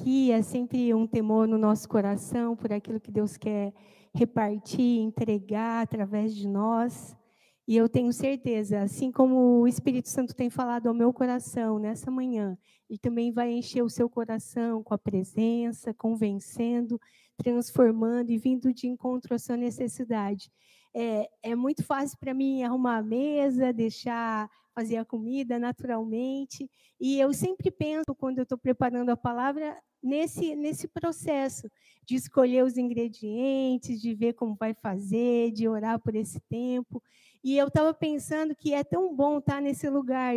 aqui, é sempre um temor no nosso coração por aquilo que Deus quer repartir, entregar através de nós. E eu tenho certeza, assim como o Espírito Santo tem falado ao meu coração nessa manhã, ele também vai encher o seu coração com a presença, convencendo, transformando e vindo de encontro à sua necessidade. É, é muito fácil para mim arrumar a mesa, deixar fazer a comida naturalmente. E eu sempre penso, quando eu estou preparando a palavra, nesse, nesse processo de escolher os ingredientes, de ver como vai fazer, de orar por esse tempo. E eu estava pensando que é tão bom estar nesse lugar,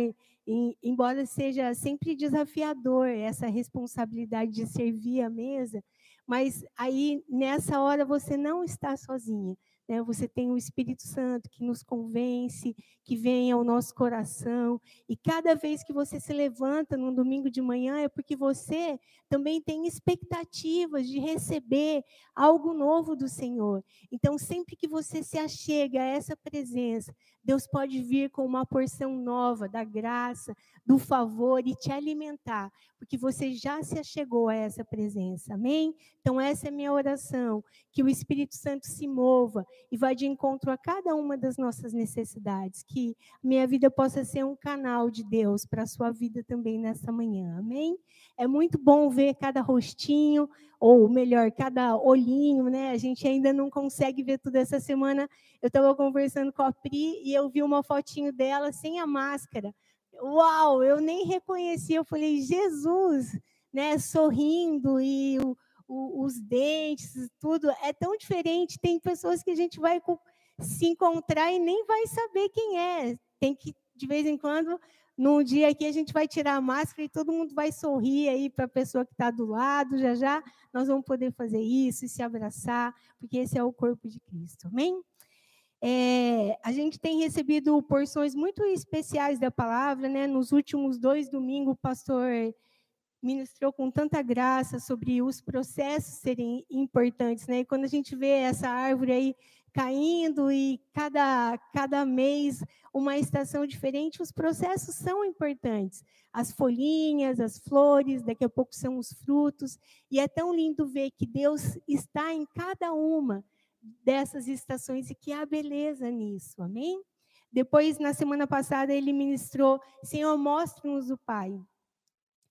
embora seja sempre desafiador essa responsabilidade de servir a mesa, mas aí nessa hora você não está sozinha. Né? Você tem o Espírito Santo que nos convence, que vem ao nosso coração. E cada vez que você se levanta num domingo de manhã, é porque você também tem expectativas de receber algo novo do Senhor. Então, sempre que você se achega a essa presença, Deus pode vir com uma porção nova da graça, do favor e te alimentar, porque você já se achegou a essa presença. Amém? Então, essa é minha oração, que o Espírito Santo se mova e vá de encontro a cada uma das nossas necessidades, que minha vida possa ser um canal de Deus para a sua vida também nessa manhã. Amém? É muito bom ver cada rostinho, ou melhor, cada olhinho, né? A gente ainda não consegue ver tudo essa semana. Eu estava conversando com a Pri e eu vi uma fotinho dela sem a máscara. Uau, eu nem reconheci. Eu falei, Jesus, né? Sorrindo e o, o, os dentes, tudo é tão diferente. Tem pessoas que a gente vai se encontrar e nem vai saber quem é. Tem que, de vez em quando, num dia aqui, a gente vai tirar a máscara e todo mundo vai sorrir aí para a pessoa que está do lado. Já já nós vamos poder fazer isso e se abraçar, porque esse é o corpo de Cristo. Amém? É, a gente tem recebido porções muito especiais da palavra, né? Nos últimos dois domingos, o pastor ministrou com tanta graça sobre os processos serem importantes, né? E quando a gente vê essa árvore aí caindo e cada, cada mês uma estação diferente, os processos são importantes. As folhinhas, as flores, daqui a pouco são os frutos, e é tão lindo ver que Deus está em cada uma dessas estações e que há beleza nisso, amém? Depois, na semana passada, ele ministrou: Senhor, mostre-nos o Pai.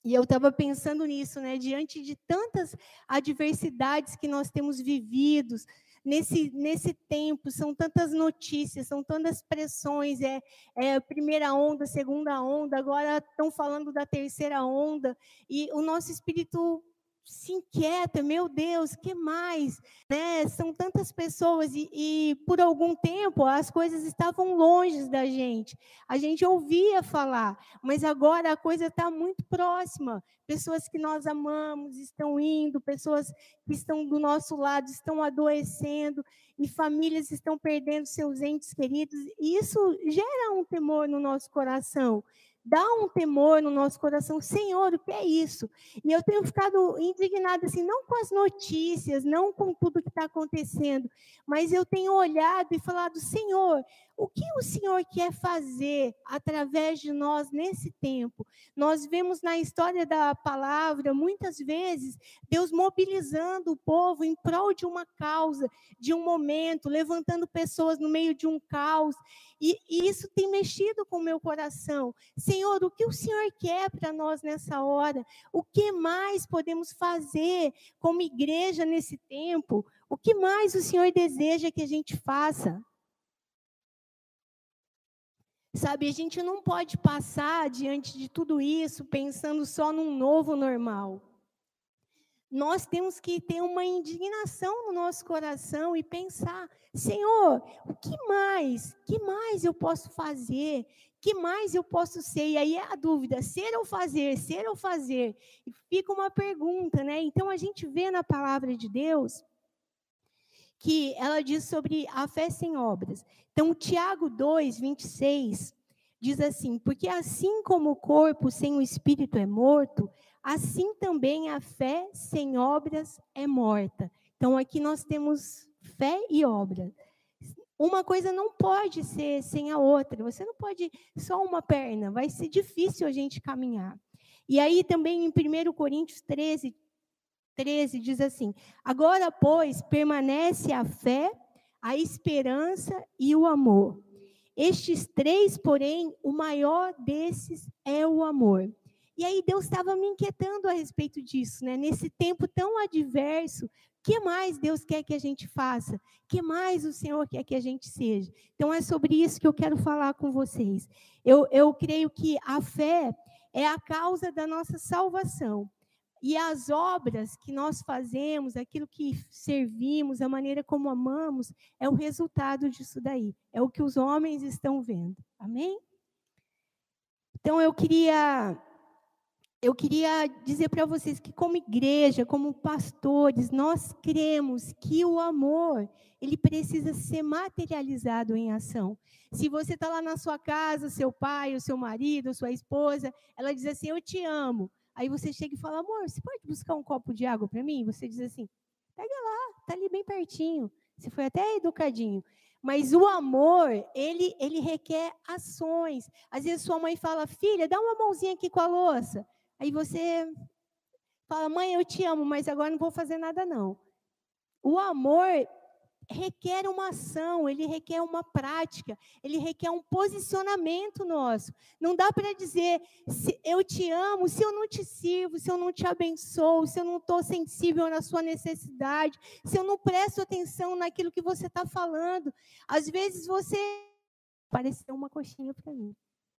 E eu estava pensando nisso, né? Diante de tantas adversidades que nós temos vivido nesse, nesse tempo, são tantas notícias, são tantas pressões, é, é primeira onda, segunda onda, agora estão falando da terceira onda, e o nosso espírito se inquieta, meu Deus, que mais? Né? São tantas pessoas e, e, por algum tempo as coisas estavam longe da gente. A gente ouvia falar, mas agora a coisa está muito próxima. Pessoas que nós amamos estão indo, pessoas que estão do nosso lado estão adoecendo e famílias estão perdendo seus entes queridos. E isso gera um temor no nosso coração dá um temor no nosso coração, Senhor, o que é isso? E eu tenho ficado indignada, assim, não com as notícias, não com tudo que está acontecendo, mas eu tenho olhado e falado, Senhor, o que o Senhor quer fazer através de nós nesse tempo? Nós vemos na história da palavra, muitas vezes, Deus mobilizando o povo em prol de uma causa, de um momento, levantando pessoas no meio de um caos. E, e isso tem mexido com o meu coração. Senhor, o que o Senhor quer para nós nessa hora? O que mais podemos fazer como igreja nesse tempo? O que mais o Senhor deseja que a gente faça? Sabe, a gente não pode passar diante de tudo isso pensando só num novo normal. Nós temos que ter uma indignação no nosso coração e pensar: Senhor, o que mais? Que mais eu posso fazer? Que mais eu posso ser? E aí é a dúvida: ser ou fazer? Ser ou fazer? E fica uma pergunta, né? Então a gente vê na palavra de Deus que ela diz sobre a fé sem obras. Então, Tiago 2, 26 diz assim: Porque assim como o corpo sem o espírito é morto, assim também a fé sem obras é morta. Então, aqui nós temos fé e obra. Uma coisa não pode ser sem a outra. Você não pode só uma perna, vai ser difícil a gente caminhar. E aí também em 1 Coríntios 13, 13 diz assim: Agora, pois, permanece a fé, a esperança e o amor. Estes três, porém, o maior desses é o amor. E aí Deus estava me inquietando a respeito disso, né? Nesse tempo tão adverso, que mais Deus quer que a gente faça? que mais o Senhor quer que a gente seja? Então é sobre isso que eu quero falar com vocês. Eu, eu creio que a fé é a causa da nossa salvação. E as obras que nós fazemos, aquilo que servimos, a maneira como amamos, é o resultado disso daí. É o que os homens estão vendo. Amém? Então eu queria eu queria dizer para vocês que como igreja, como pastores, nós cremos que o amor, ele precisa ser materializado em ação. Se você está lá na sua casa, seu pai, o seu marido, sua esposa, ela diz assim, eu te amo. Aí você chega e fala, amor, você pode buscar um copo de água para mim? Você diz assim, pega lá, tá ali bem pertinho. Você foi até educadinho. Mas o amor, ele, ele requer ações. Às vezes sua mãe fala, filha, dá uma mãozinha aqui com a louça. Aí você fala, mãe, eu te amo, mas agora não vou fazer nada não. O amor, requer uma ação, ele requer uma prática, ele requer um posicionamento nosso. Não dá para dizer, se eu te amo, se eu não te sirvo, se eu não te abençoo, se eu não estou sensível na sua necessidade, se eu não presto atenção naquilo que você está falando. Às vezes você apareceu uma coxinha para mim,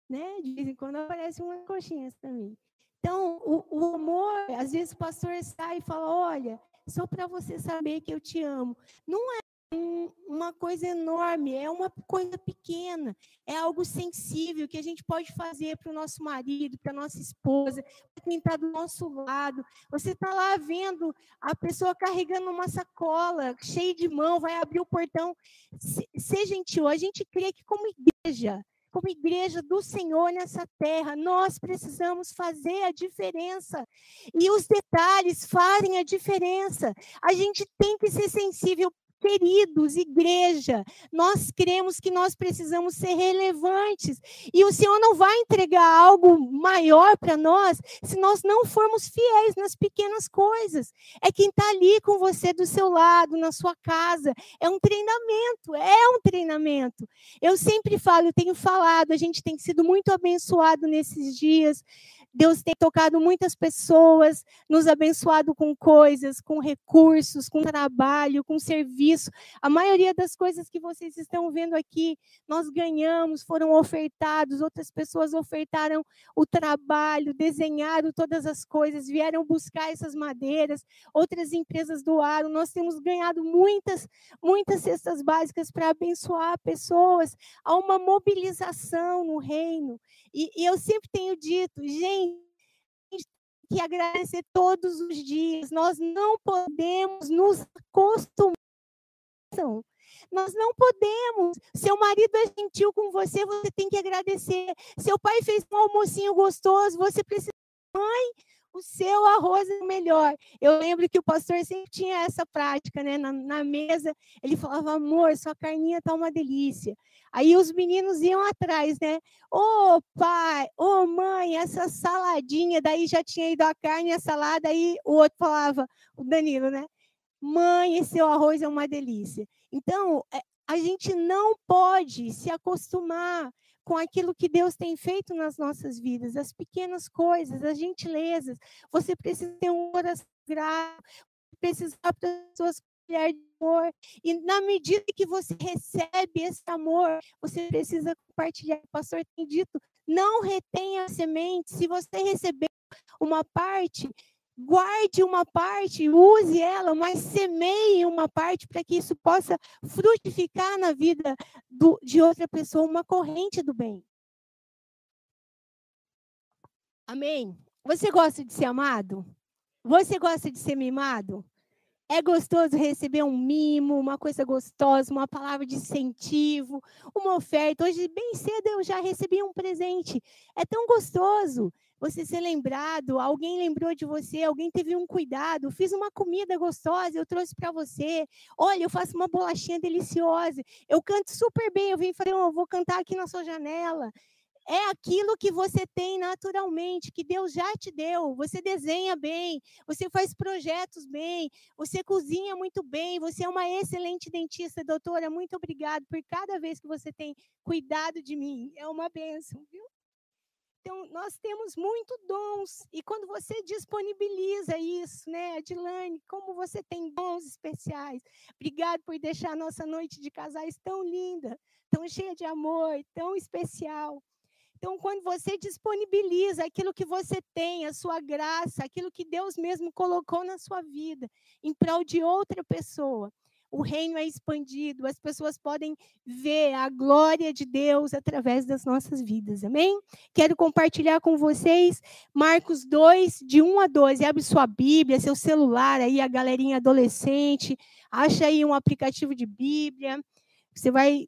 né? De vez em quando aparece uma coxinha para mim. Então, o, o amor, às vezes o pastor sai e fala: olha, só para você saber que eu te amo. Não é uma coisa enorme, é uma coisa pequena, é algo sensível que a gente pode fazer para o nosso marido, para a nossa esposa, para quem está do nosso lado. Você está lá vendo a pessoa carregando uma sacola cheia de mão, vai abrir o portão. Seja gentil, a gente crê que como igreja, como igreja do Senhor nessa terra, nós precisamos fazer a diferença. E os detalhes fazem a diferença. A gente tem que ser sensível Queridos, igreja, nós cremos que nós precisamos ser relevantes. E o Senhor não vai entregar algo maior para nós se nós não formos fiéis nas pequenas coisas. É quem está ali com você do seu lado, na sua casa. É um treinamento, é um treinamento. Eu sempre falo, eu tenho falado, a gente tem sido muito abençoado nesses dias. Deus tem tocado muitas pessoas, nos abençoado com coisas, com recursos, com trabalho, com serviço. A maioria das coisas que vocês estão vendo aqui, nós ganhamos, foram ofertados, outras pessoas ofertaram o trabalho, desenharam todas as coisas, vieram buscar essas madeiras, outras empresas doaram. Nós temos ganhado muitas, muitas cestas básicas para abençoar pessoas. Há uma mobilização no reino. E, e eu sempre tenho dito, gente, que agradecer todos os dias. Nós não podemos nos acostumar. Nós não podemos. Seu marido é gentil com você, você tem que agradecer. Seu pai fez um almocinho gostoso, você precisa. Mãe, o seu arroz é melhor. Eu lembro que o pastor sempre tinha essa prática, né? Na, na mesa, ele falava, amor, sua carninha tá uma delícia. Aí os meninos iam atrás, né? Ô oh, pai, ô oh, mãe, essa saladinha, daí já tinha ido a carne a salada, aí o outro falava, o Danilo, né? Mãe, esse seu arroz é uma delícia. Então, é, a gente não pode se acostumar com aquilo que Deus tem feito nas nossas vidas, as pequenas coisas, as gentilezas. Você precisa ter um coração grato, precisa para pessoas mulher de amor. E na medida que você recebe esse amor, você precisa compartilhar. O pastor tem dito: não retenha a semente. Se você receber uma parte, guarde uma parte, use ela, mas semeie uma parte para que isso possa frutificar na vida do, de outra pessoa, uma corrente do bem. Amém? Você gosta de ser amado? Você gosta de ser mimado? É gostoso receber um mimo, uma coisa gostosa, uma palavra de incentivo, uma oferta. Hoje, bem cedo, eu já recebi um presente. É tão gostoso você ser lembrado, alguém lembrou de você, alguém teve um cuidado, fiz uma comida gostosa, eu trouxe para você. Olha, eu faço uma bolachinha deliciosa. Eu canto super bem, eu vim falar, eu vou cantar aqui na sua janela. é aquilo que você tem naturalmente, que Deus já te deu. Você desenha bem, você faz projetos bem, você cozinha muito bem, você é uma excelente dentista, doutora. Muito obrigada por cada vez que você tem cuidado de mim. É uma benção, viu? Então, nós temos muito dons, e quando você disponibiliza isso, né, Adilane, como você tem dons especiais. Obrigado por deixar a nossa noite de casais tão linda, tão cheia de amor, tão especial. Então, quando você disponibiliza aquilo que você tem, a sua graça, aquilo que Deus mesmo colocou na sua vida, em prol de outra pessoa, o reino é expandido, as pessoas podem ver a glória de Deus através das nossas vidas, amém? Quero compartilhar com vocês Marcos 2, de 1 a 12. Abre sua Bíblia, seu celular aí, a galerinha adolescente, acha aí um aplicativo de Bíblia. Você vai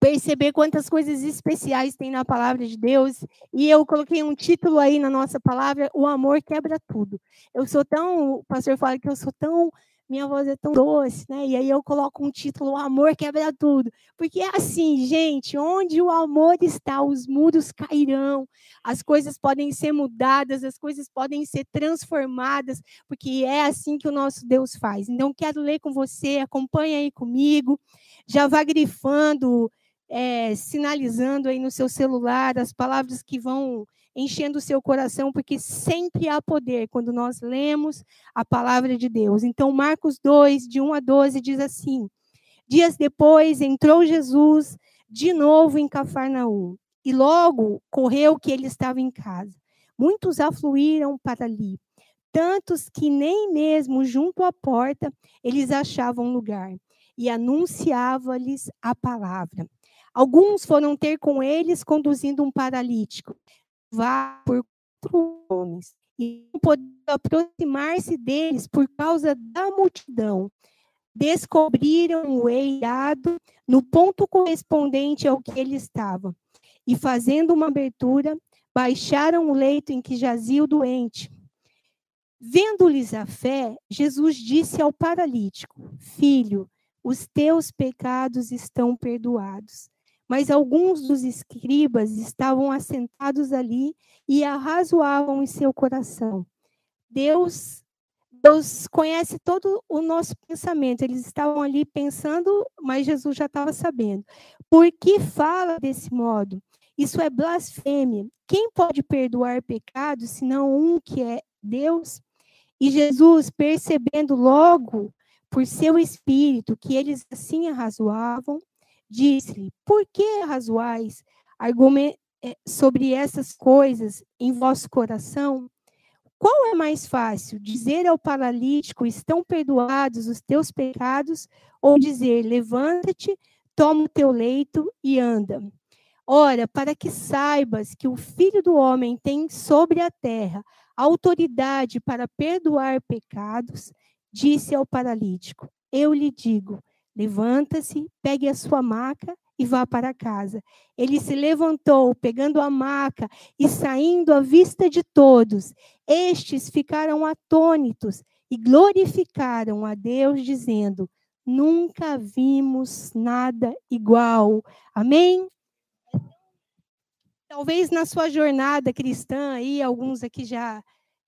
perceber quantas coisas especiais tem na palavra de Deus. E eu coloquei um título aí na nossa palavra: O amor quebra tudo. Eu sou tão, o pastor fala que eu sou tão minha voz é tão doce, né? E aí eu coloco um título, o amor quebra tudo. Porque é assim, gente, onde o amor está, os muros cairão, as coisas podem ser mudadas, as coisas podem ser transformadas, porque é assim que o nosso Deus faz. Então, quero ler com você, acompanha aí comigo, já vá grifando, é, sinalizando aí no seu celular as palavras que vão enchendo o seu coração, porque sempre há poder quando nós lemos a palavra de Deus. Então, Marcos 2, de 1 a 12, diz assim: Dias depois entrou Jesus de novo em Cafarnaum, e logo correu que ele estava em casa. Muitos afluíram para ali, tantos que nem mesmo junto à porta eles achavam lugar, e anunciava-lhes a palavra. Alguns foram ter com eles conduzindo um paralítico vá por quatro homens e não podendo aproximar-se deles por causa da multidão. Descobriram o eirado no ponto correspondente ao que ele estava e, fazendo uma abertura, baixaram o leito em que jazia o doente. Vendo-lhes a fé, Jesus disse ao paralítico: Filho, os teus pecados estão perdoados. Mas alguns dos escribas estavam assentados ali e arrazoavam em seu coração. Deus Deus conhece todo o nosso pensamento. Eles estavam ali pensando, mas Jesus já estava sabendo. Por que fala desse modo? Isso é blasfêmia. Quem pode perdoar pecados senão um que é Deus? E Jesus, percebendo logo por seu espírito que eles assim arrazoavam, disse-lhe: Por que razoais eh, sobre essas coisas em vosso coração? Qual é mais fácil, dizer ao paralítico: Estão perdoados os teus pecados, ou dizer: Levanta-te, toma o teu leito e anda? Ora, para que saibas que o Filho do Homem tem sobre a terra autoridade para perdoar pecados, disse ao paralítico: Eu lhe digo, Levanta-se, pegue a sua maca e vá para casa. Ele se levantou, pegando a maca e saindo à vista de todos. Estes ficaram atônitos e glorificaram a Deus, dizendo: Nunca vimos nada igual. Amém? Talvez na sua jornada cristã aí, alguns aqui já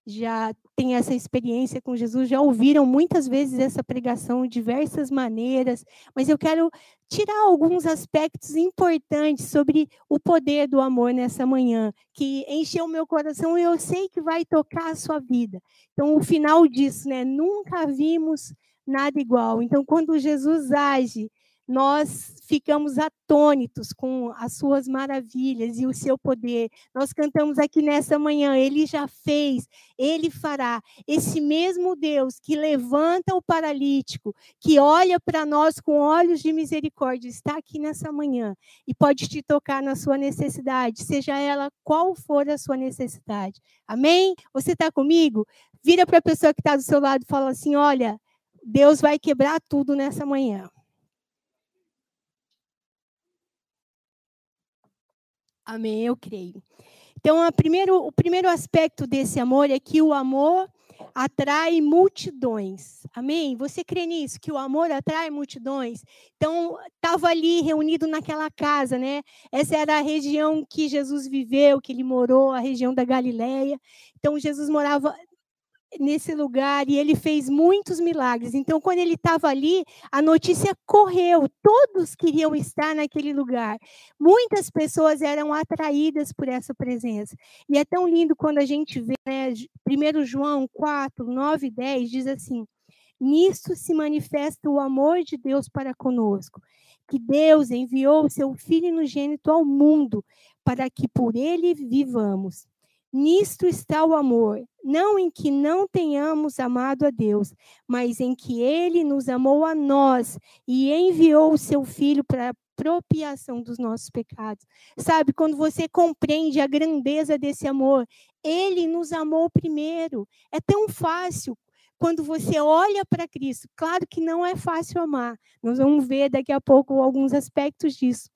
já têm essa experiência com Jesus, já ouviram muitas vezes essa pregação de diversas maneiras, mas eu quero tirar alguns aspectos importantes sobre o poder do amor nessa manhã, que encheu meu coração e eu sei que vai tocar a sua vida. Então, o final disso, né? Nunca vimos nada igual. Então, quando Jesus age nós ficamos atônitos com as suas maravilhas e o seu poder. Nós cantamos aqui nessa manhã, ele já fez, ele fará. Esse mesmo Deus que levanta o paralítico, que olha para nós com olhos de misericórdia, está aqui nessa manhã e pode te tocar na sua necessidade, seja ela qual for a sua necessidade. Amém? Você está comigo? Vira para a pessoa que está do seu lado e fala assim: olha, Deus vai quebrar tudo nessa manhã. Amém, eu creio. Então, primeiro, o primeiro aspecto desse amor é que o amor atrai multidões. Amém? Você crê nisso? Que o amor atrai multidões? Então, estava ali reunido naquela casa, né? Essa era a região que Jesus viveu, que ele morou, a região da Galileia. Então, Jesus morava nesse lugar e ele fez muitos milagres. Então, quando ele estava ali, a notícia correu, todos queriam estar naquele lugar. Muitas pessoas eram atraídas por essa presença. E é tão lindo quando a gente vê, né, 1 João 4, 9 e 10 diz assim: Nisto se manifesta o amor de Deus para conosco, que Deus enviou seu Filho unigênito ao mundo para que por ele vivamos. Nisto está o amor, não em que não tenhamos amado a Deus, mas em que ele nos amou a nós e enviou o seu filho para propiação dos nossos pecados. Sabe, quando você compreende a grandeza desse amor, ele nos amou primeiro. É tão fácil quando você olha para Cristo. Claro que não é fácil amar. Nós vamos ver daqui a pouco alguns aspectos disso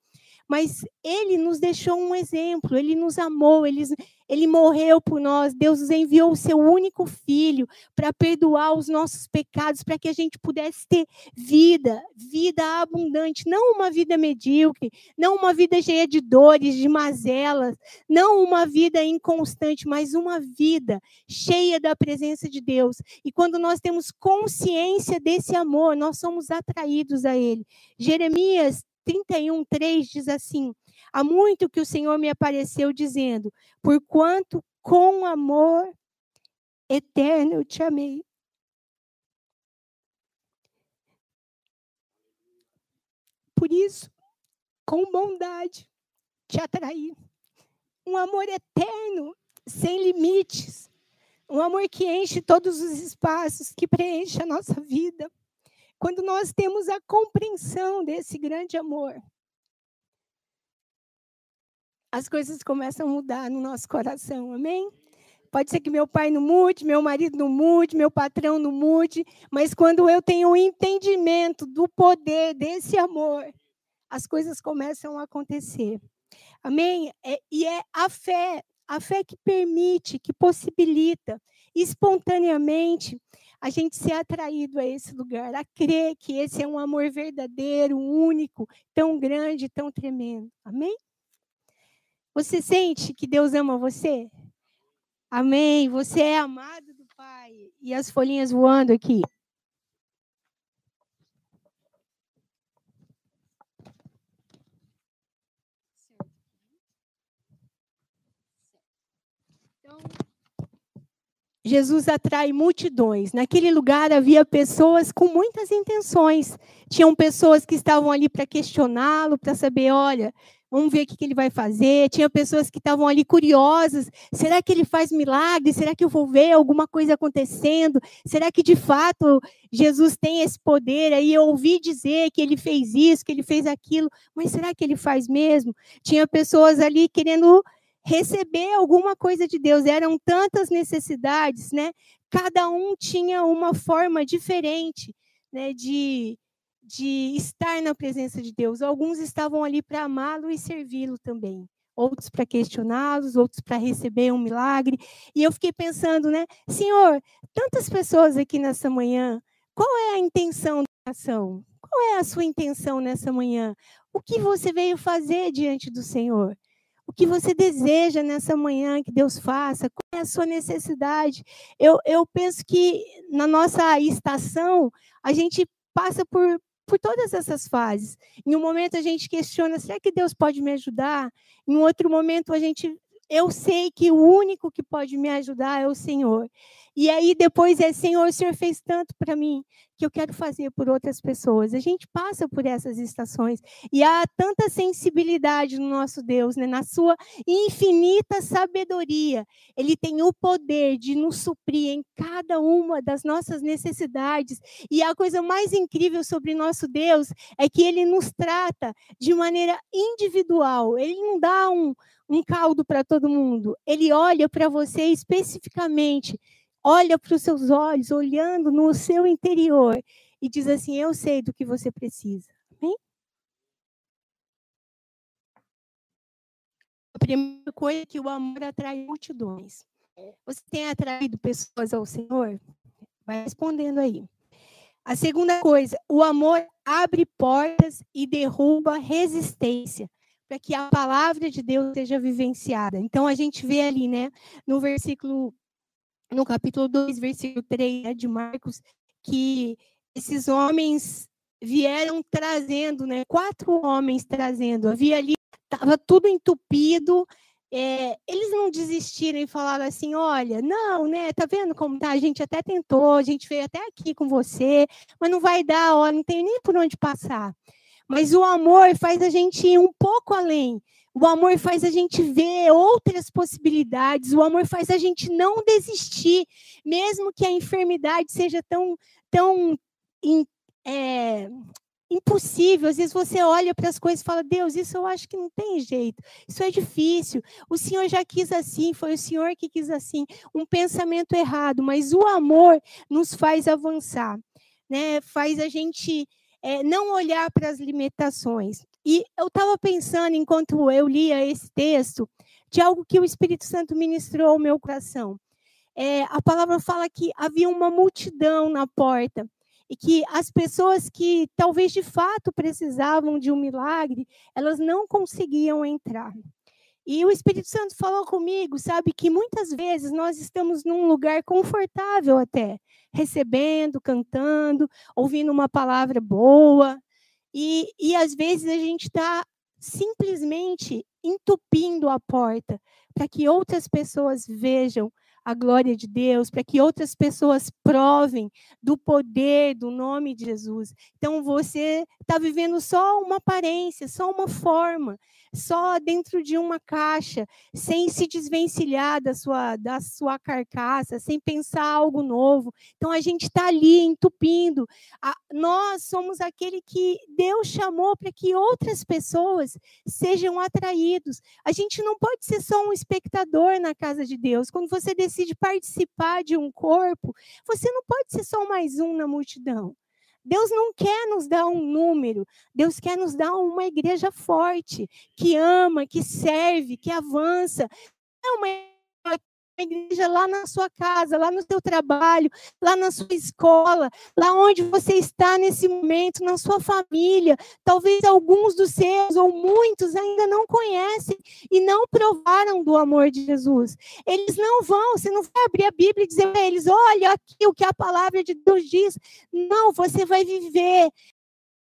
mas ele nos deixou um exemplo, ele nos amou, ele, ele morreu por nós, Deus nos enviou o seu único filho para perdoar os nossos pecados, para que a gente pudesse ter vida, vida abundante, não uma vida medíocre, não uma vida cheia de dores, de mazelas, não uma vida inconstante, mas uma vida cheia da presença de Deus. E quando nós temos consciência desse amor, nós somos atraídos a ele. Jeremias 31, 3 diz assim: Há muito que o Senhor me apareceu dizendo, porquanto com amor eterno eu te amei. Por isso, com bondade, te atraí. Um amor eterno, sem limites. Um amor que enche todos os espaços, que preenche a nossa vida. Quando nós temos a compreensão desse grande amor, as coisas começam a mudar no nosso coração, amém? Pode ser que meu pai não mude, meu marido não mude, meu patrão não mude, mas quando eu tenho o entendimento do poder desse amor, as coisas começam a acontecer. Amém? É, e é a fé, a fé que permite, que possibilita espontaneamente a gente ser atraído a esse lugar, a crer que esse é um amor verdadeiro, único, tão grande, tão tremendo. Amém? Você sente que Deus ama você? Amém. Você é amado do Pai. E as folhinhas voando aqui. Jesus atrai multidões. Naquele lugar havia pessoas com muitas intenções. Tinham pessoas que estavam ali para questioná-lo, para saber, olha, vamos ver o que ele vai fazer. Tinha pessoas que estavam ali curiosas. Será que ele faz milagre? Será que eu vou ver alguma coisa acontecendo? Será que de fato Jesus tem esse poder? Aí eu ouvi dizer que ele fez isso, que ele fez aquilo, mas será que ele faz mesmo? Tinha pessoas ali querendo receber alguma coisa de Deus. Eram tantas necessidades, né? Cada um tinha uma forma diferente, né, de de estar na presença de Deus. Alguns estavam ali para amá-lo e servi-lo também. Outros para questioná-los, outros para receber um milagre. E eu fiquei pensando, né? Senhor, tantas pessoas aqui nessa manhã, qual é a intenção da ação? Qual é a sua intenção nessa manhã? O que você veio fazer diante do Senhor? O que você deseja nessa manhã que Deus faça, qual é a sua necessidade. Eu, eu penso que na nossa estação, a gente passa por, por todas essas fases. Em um momento a gente questiona, será que Deus pode me ajudar? Em outro momento a gente eu sei que o único que pode me ajudar é o Senhor. E aí depois é, Senhor, o Senhor fez tanto para mim que eu quero fazer por outras pessoas. A gente passa por essas estações e há tanta sensibilidade no nosso Deus, né? na sua infinita sabedoria. Ele tem o poder de nos suprir em cada uma das nossas necessidades. E a coisa mais incrível sobre nosso Deus é que ele nos trata de maneira individual. Ele não dá um, um caldo para todo mundo. Ele olha para você especificamente olha para os seus olhos, olhando no seu interior e diz assim: Eu sei do que você precisa. Amém? A primeira coisa é que o amor atrai multidões. Você tem atraído pessoas ao Senhor? Vai respondendo aí. A segunda coisa, o amor abre portas e derruba resistência para que a palavra de Deus seja vivenciada. Então a gente vê ali, né, no versículo no capítulo 2, versículo 3 né, de Marcos, que esses homens vieram trazendo, né, quatro homens trazendo. Havia ali estava tudo entupido, é, eles não desistiram e falaram assim, olha, não, né, tá vendo como tá? A gente até tentou, a gente veio até aqui com você, mas não vai dar, ó, não tem nem por onde passar. Mas o amor faz a gente ir um pouco além. O amor faz a gente ver outras possibilidades. O amor faz a gente não desistir, mesmo que a enfermidade seja tão, tão é, impossível. Às vezes você olha para as coisas e fala: Deus, isso eu acho que não tem jeito. Isso é difícil. O Senhor já quis assim, foi o Senhor que quis assim. Um pensamento errado, mas o amor nos faz avançar, né? Faz a gente é, não olhar para as limitações. E eu estava pensando, enquanto eu lia esse texto, de algo que o Espírito Santo ministrou ao meu coração. É, a palavra fala que havia uma multidão na porta e que as pessoas que talvez de fato precisavam de um milagre, elas não conseguiam entrar. E o Espírito Santo falou comigo, sabe, que muitas vezes nós estamos num lugar confortável até, recebendo, cantando, ouvindo uma palavra boa, e, e às vezes a gente está simplesmente entupindo a porta para que outras pessoas vejam a glória de Deus, para que outras pessoas provem do poder do nome de Jesus. Então você está vivendo só uma aparência, só uma forma, só dentro de uma caixa, sem se desvencilhar da sua, da sua carcaça, sem pensar algo novo. Então a gente está ali entupindo. A, nós somos aquele que Deus chamou para que outras pessoas sejam atraídos. A gente não pode ser só um espectador na casa de Deus. Quando você decide participar de um corpo, você não pode ser só mais um na multidão. Deus não quer nos dar um número, Deus quer nos dar uma igreja forte, que ama, que serve, que avança. É uma igreja lá na sua casa, lá no seu trabalho, lá na sua escola, lá onde você está nesse momento, na sua família. Talvez alguns dos seus ou muitos ainda não conhecem e não provaram do amor de Jesus. Eles não vão, você não vai abrir a Bíblia e dizer para eles: olha aqui o que a palavra de Deus diz. Não, você vai viver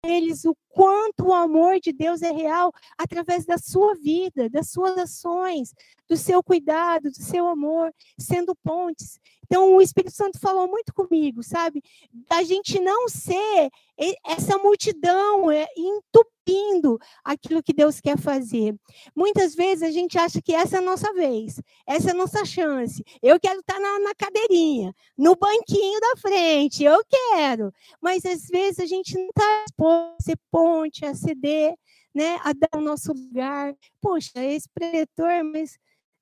eles o quanto o amor de Deus é real através da sua vida, das suas ações, do seu cuidado, do seu amor, sendo pontes. Então, o Espírito Santo falou muito comigo, sabe? Da gente não ser essa multidão é, entupindo aquilo que Deus quer fazer. Muitas vezes a gente acha que essa é a nossa vez, essa é a nossa chance. Eu quero estar na, na cadeirinha, no banquinho da frente, eu quero. Mas às vezes a gente não está disposto a ser ponte, a ceder, né, a dar o nosso lugar. Poxa, esse pretor, mas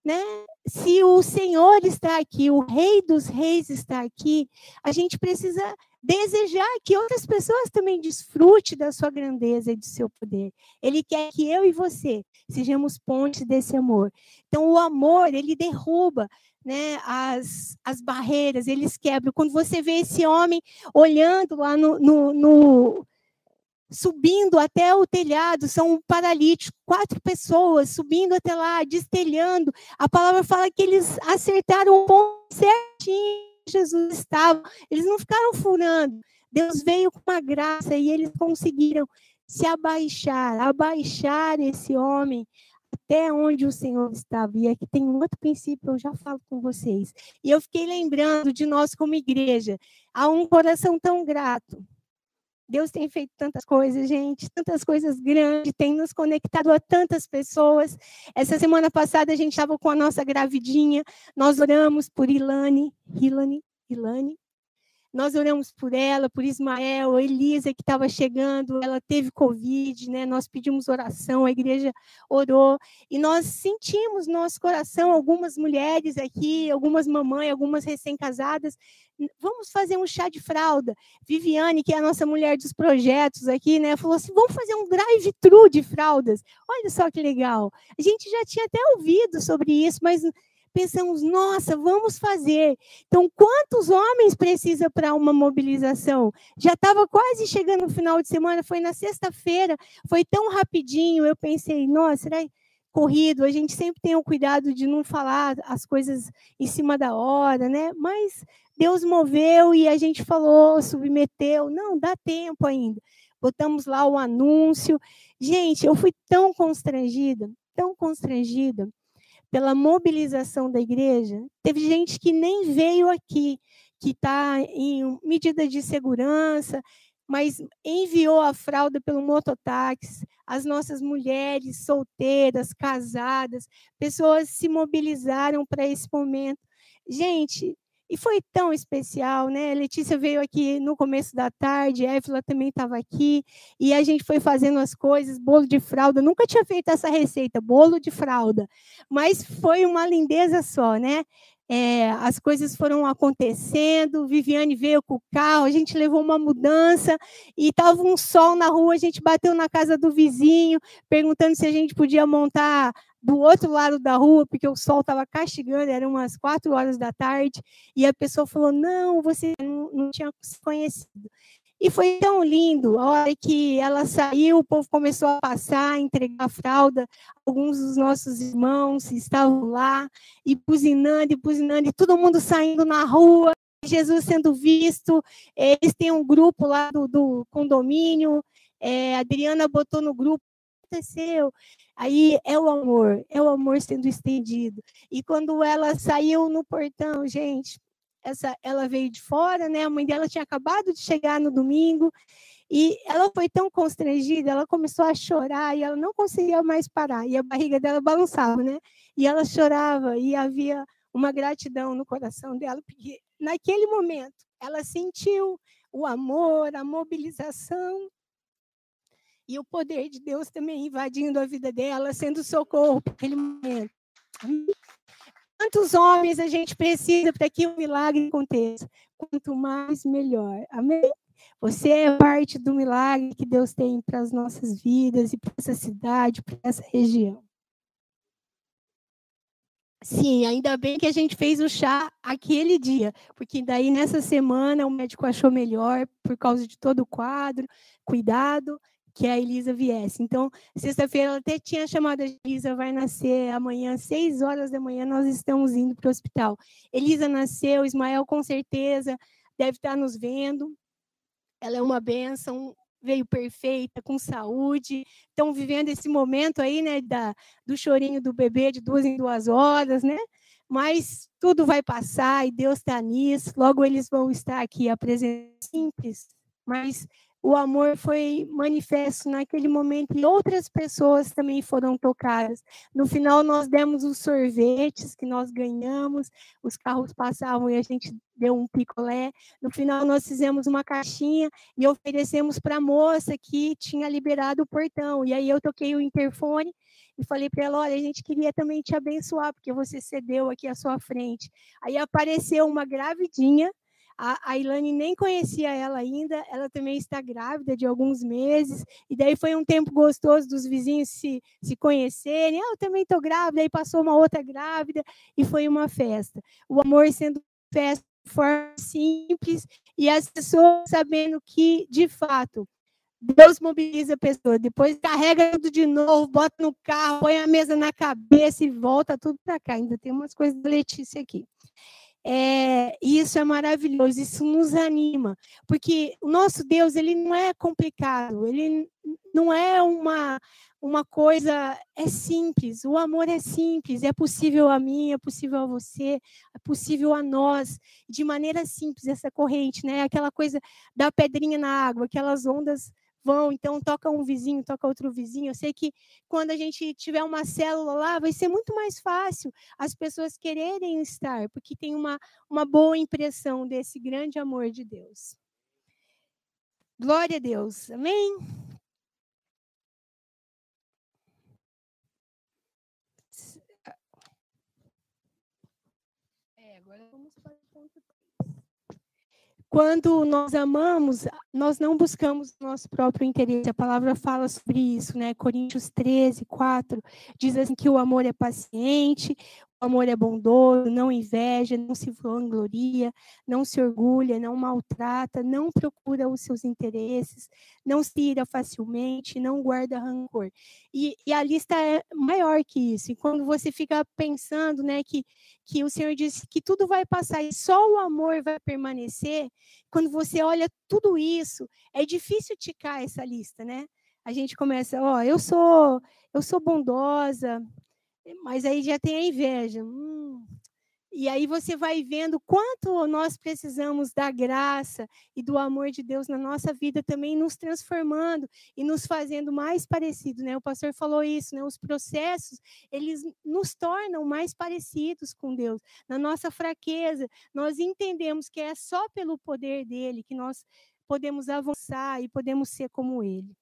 né? Se o Senhor está aqui, o Rei dos Reis está aqui, a gente precisa desejar que outras pessoas também desfrutem da sua grandeza e do seu poder. Ele quer que eu e você sejamos pontes desse amor. Então, o amor, ele derruba né, as, as barreiras, eles quebram. Quando você vê esse homem olhando lá no, no, no subindo até o telhado, são paralíticos, quatro pessoas subindo até lá, destelhando. A palavra fala que eles acertaram o ponto certinho Jesus estava. Eles não ficaram furando. Deus veio com uma graça e eles conseguiram se abaixar, abaixar esse homem até onde o Senhor estava. E aqui tem um outro princípio, eu já falo com vocês. E eu fiquei lembrando de nós como igreja, há um coração tão grato Deus tem feito tantas coisas, gente, tantas coisas grandes, tem nos conectado a tantas pessoas. Essa semana passada a gente estava com a nossa gravidinha, nós oramos por Ilane, Ilane, Ilane, nós oramos por ela, por Ismael, Elisa que estava chegando, ela teve Covid, né? Nós pedimos oração, a igreja orou e nós sentimos no nosso coração algumas mulheres aqui, algumas mamães, algumas recém-casadas. Vamos fazer um chá de fralda. Viviane, que é a nossa mulher dos projetos aqui, né? Falou assim: vamos fazer um drive-thru de fraldas. Olha só que legal. A gente já tinha até ouvido sobre isso, mas pensamos, nossa, vamos fazer. Então, quantos homens precisa para uma mobilização? Já estava quase chegando no final de semana, foi na sexta-feira, foi tão rapidinho. Eu pensei, nossa, será corrido? A gente sempre tem o cuidado de não falar as coisas em cima da hora, né? Mas Deus moveu e a gente falou, submeteu. Não, dá tempo ainda. Botamos lá o anúncio. Gente, eu fui tão constrangida, tão constrangida pela mobilização da igreja. Teve gente que nem veio aqui, que está em medida de segurança, mas enviou a fralda pelo mototáxi. As nossas mulheres solteiras, casadas, pessoas se mobilizaram para esse momento. Gente, e foi tão especial, né? A Letícia veio aqui no começo da tarde, a Évila também estava aqui, e a gente foi fazendo as coisas, bolo de fralda. Nunca tinha feito essa receita, bolo de fralda, mas foi uma lindeza só, né? É, as coisas foram acontecendo, Viviane veio com o carro, a gente levou uma mudança e estava um sol na rua, a gente bateu na casa do vizinho, perguntando se a gente podia montar do outro lado da rua, porque o sol estava castigando, eram umas quatro horas da tarde, e a pessoa falou: Não, você não, não tinha se conhecido. E foi tão lindo, a hora que ela saiu, o povo começou a passar, a entregar a fralda, alguns dos nossos irmãos estavam lá, e buzinando, e buzinando, e todo mundo saindo na rua, Jesus sendo visto, eles têm um grupo lá do, do condomínio, é, a Adriana botou no grupo, aconteceu? Aí é o amor, é o amor sendo estendido. E quando ela saiu no portão, gente, essa, ela veio de fora, né? A mãe dela tinha acabado de chegar no domingo e ela foi tão constrangida, ela começou a chorar e ela não conseguia mais parar e a barriga dela balançava, né? E ela chorava e havia uma gratidão no coração dela porque naquele momento ela sentiu o amor, a mobilização e o poder de Deus também invadindo a vida dela, sendo socorro naquele momento. Quantos homens a gente precisa para que o milagre aconteça? Quanto mais, melhor. Amém? Você é parte do milagre que Deus tem para as nossas vidas e para essa cidade, para essa região. Sim, ainda bem que a gente fez o chá aquele dia, porque daí nessa semana o médico achou melhor por causa de todo o quadro, cuidado, que a Elisa viesse. Então, sexta-feira ela até tinha chamado a Elisa, vai nascer amanhã, seis horas da manhã, nós estamos indo para o hospital. Elisa nasceu, Ismael com certeza deve estar nos vendo. Ela é uma benção, veio perfeita, com saúde. Estão vivendo esse momento aí, né, da, do chorinho do bebê de duas em duas horas, né? Mas tudo vai passar e Deus está nisso. Logo eles vão estar aqui, a presença simples, mas o amor foi manifesto naquele momento e outras pessoas também foram tocadas. No final, nós demos os sorvetes que nós ganhamos, os carros passavam e a gente deu um picolé. No final, nós fizemos uma caixinha e oferecemos para a moça que tinha liberado o portão. E aí eu toquei o interfone e falei para ela: olha, a gente queria também te abençoar, porque você cedeu aqui à sua frente. Aí apareceu uma gravidinha a, a Ilane nem conhecia ela ainda, ela também está grávida de alguns meses, e daí foi um tempo gostoso dos vizinhos se, se conhecerem. Ah, eu também estou grávida, aí passou uma outra grávida, e foi uma festa. O amor sendo festa de forma simples, e as pessoas sabendo que, de fato, Deus mobiliza a pessoa, depois carrega tudo de novo, bota no carro, põe a mesa na cabeça e volta tudo para cá. Ainda tem umas coisas da Letícia aqui. É, isso é maravilhoso, isso nos anima, porque o nosso Deus ele não é complicado, ele não é uma uma coisa é simples. O amor é simples, é possível a mim, é possível a você, é possível a nós, de maneira simples essa corrente, né? Aquela coisa da pedrinha na água, aquelas ondas vão, então toca um vizinho, toca outro vizinho. Eu sei que quando a gente tiver uma célula lá, vai ser muito mais fácil as pessoas quererem estar, porque tem uma, uma boa impressão desse grande amor de Deus. Glória a Deus. Amém? É, agora vamos para o ponto quando nós amamos, nós não buscamos o nosso próprio interesse. A palavra fala sobre isso, né? Coríntios 13, 4 diz assim que o amor é paciente, amor é bondoso, não inveja, não se vangloria, não se orgulha, não maltrata, não procura os seus interesses, não se ira facilmente, não guarda rancor. E, e, a lista é maior que isso. E quando você fica pensando, né, que, que o Senhor disse que tudo vai passar e só o amor vai permanecer, quando você olha tudo isso, é difícil ticar essa lista, né? A gente começa, ó, eu sou, eu sou bondosa, mas aí já tem a inveja. Hum. E aí você vai vendo quanto nós precisamos da graça e do amor de Deus na nossa vida também nos transformando e nos fazendo mais parecidos, né? O pastor falou isso, né? Os processos, eles nos tornam mais parecidos com Deus. Na nossa fraqueza, nós entendemos que é só pelo poder dele que nós podemos avançar e podemos ser como ele.